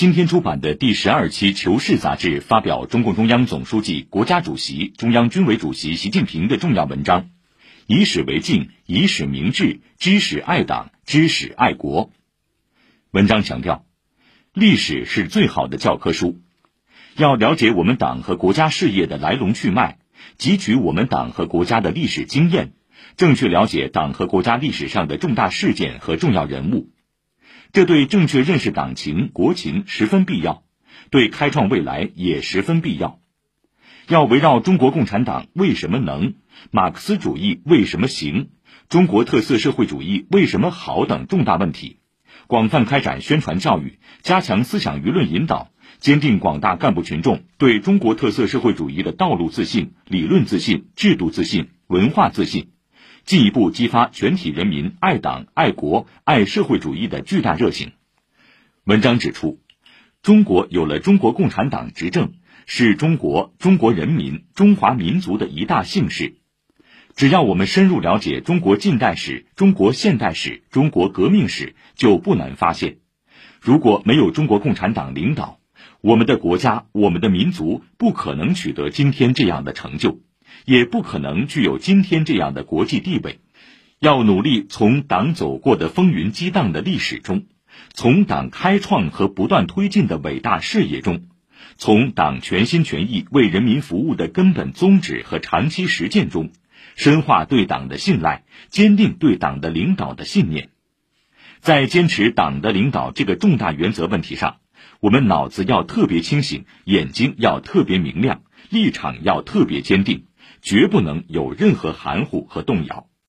今天出版的第十二期《求是》杂志发表中共中央总书记、国家主席、中央军委主席习近平的重要文章《以史为镜，以史明志，知史爱党，知史爱国》。文章强调，历史是最好的教科书，要了解我们党和国家事业的来龙去脉，汲取我们党和国家的历史经验，正确了解党和国家历史上的重大事件和重要人物。这对正确认识党情国情十分必要，对开创未来也十分必要。要围绕中国共产党为什么能、马克思主义为什么行、中国特色社会主义为什么好等重大问题，广泛开展宣传教育，加强思想舆论引导，坚定广大干部群众对中国特色社会主义的道路自信、理论自信、制度自信、文化自信。进一步激发全体人民爱党、爱国、爱社会主义的巨大热情。文章指出，中国有了中国共产党执政，是中国、中国人民、中华民族的一大幸事。只要我们深入了解中国近代史、中国现代史、中国革命史，就不难发现，如果没有中国共产党领导，我们的国家、我们的民族不可能取得今天这样的成就。也不可能具有今天这样的国际地位。要努力从党走过的风云激荡的历史中，从党开创和不断推进的伟大事业中，从党全心全意为人民服务的根本宗旨和长期实践中，深化对党的信赖，坚定对党的领导的信念。在坚持党的领导这个重大原则问题上，我们脑子要特别清醒，眼睛要特别明亮，立场要特别坚定。绝不能有任何含糊和动摇。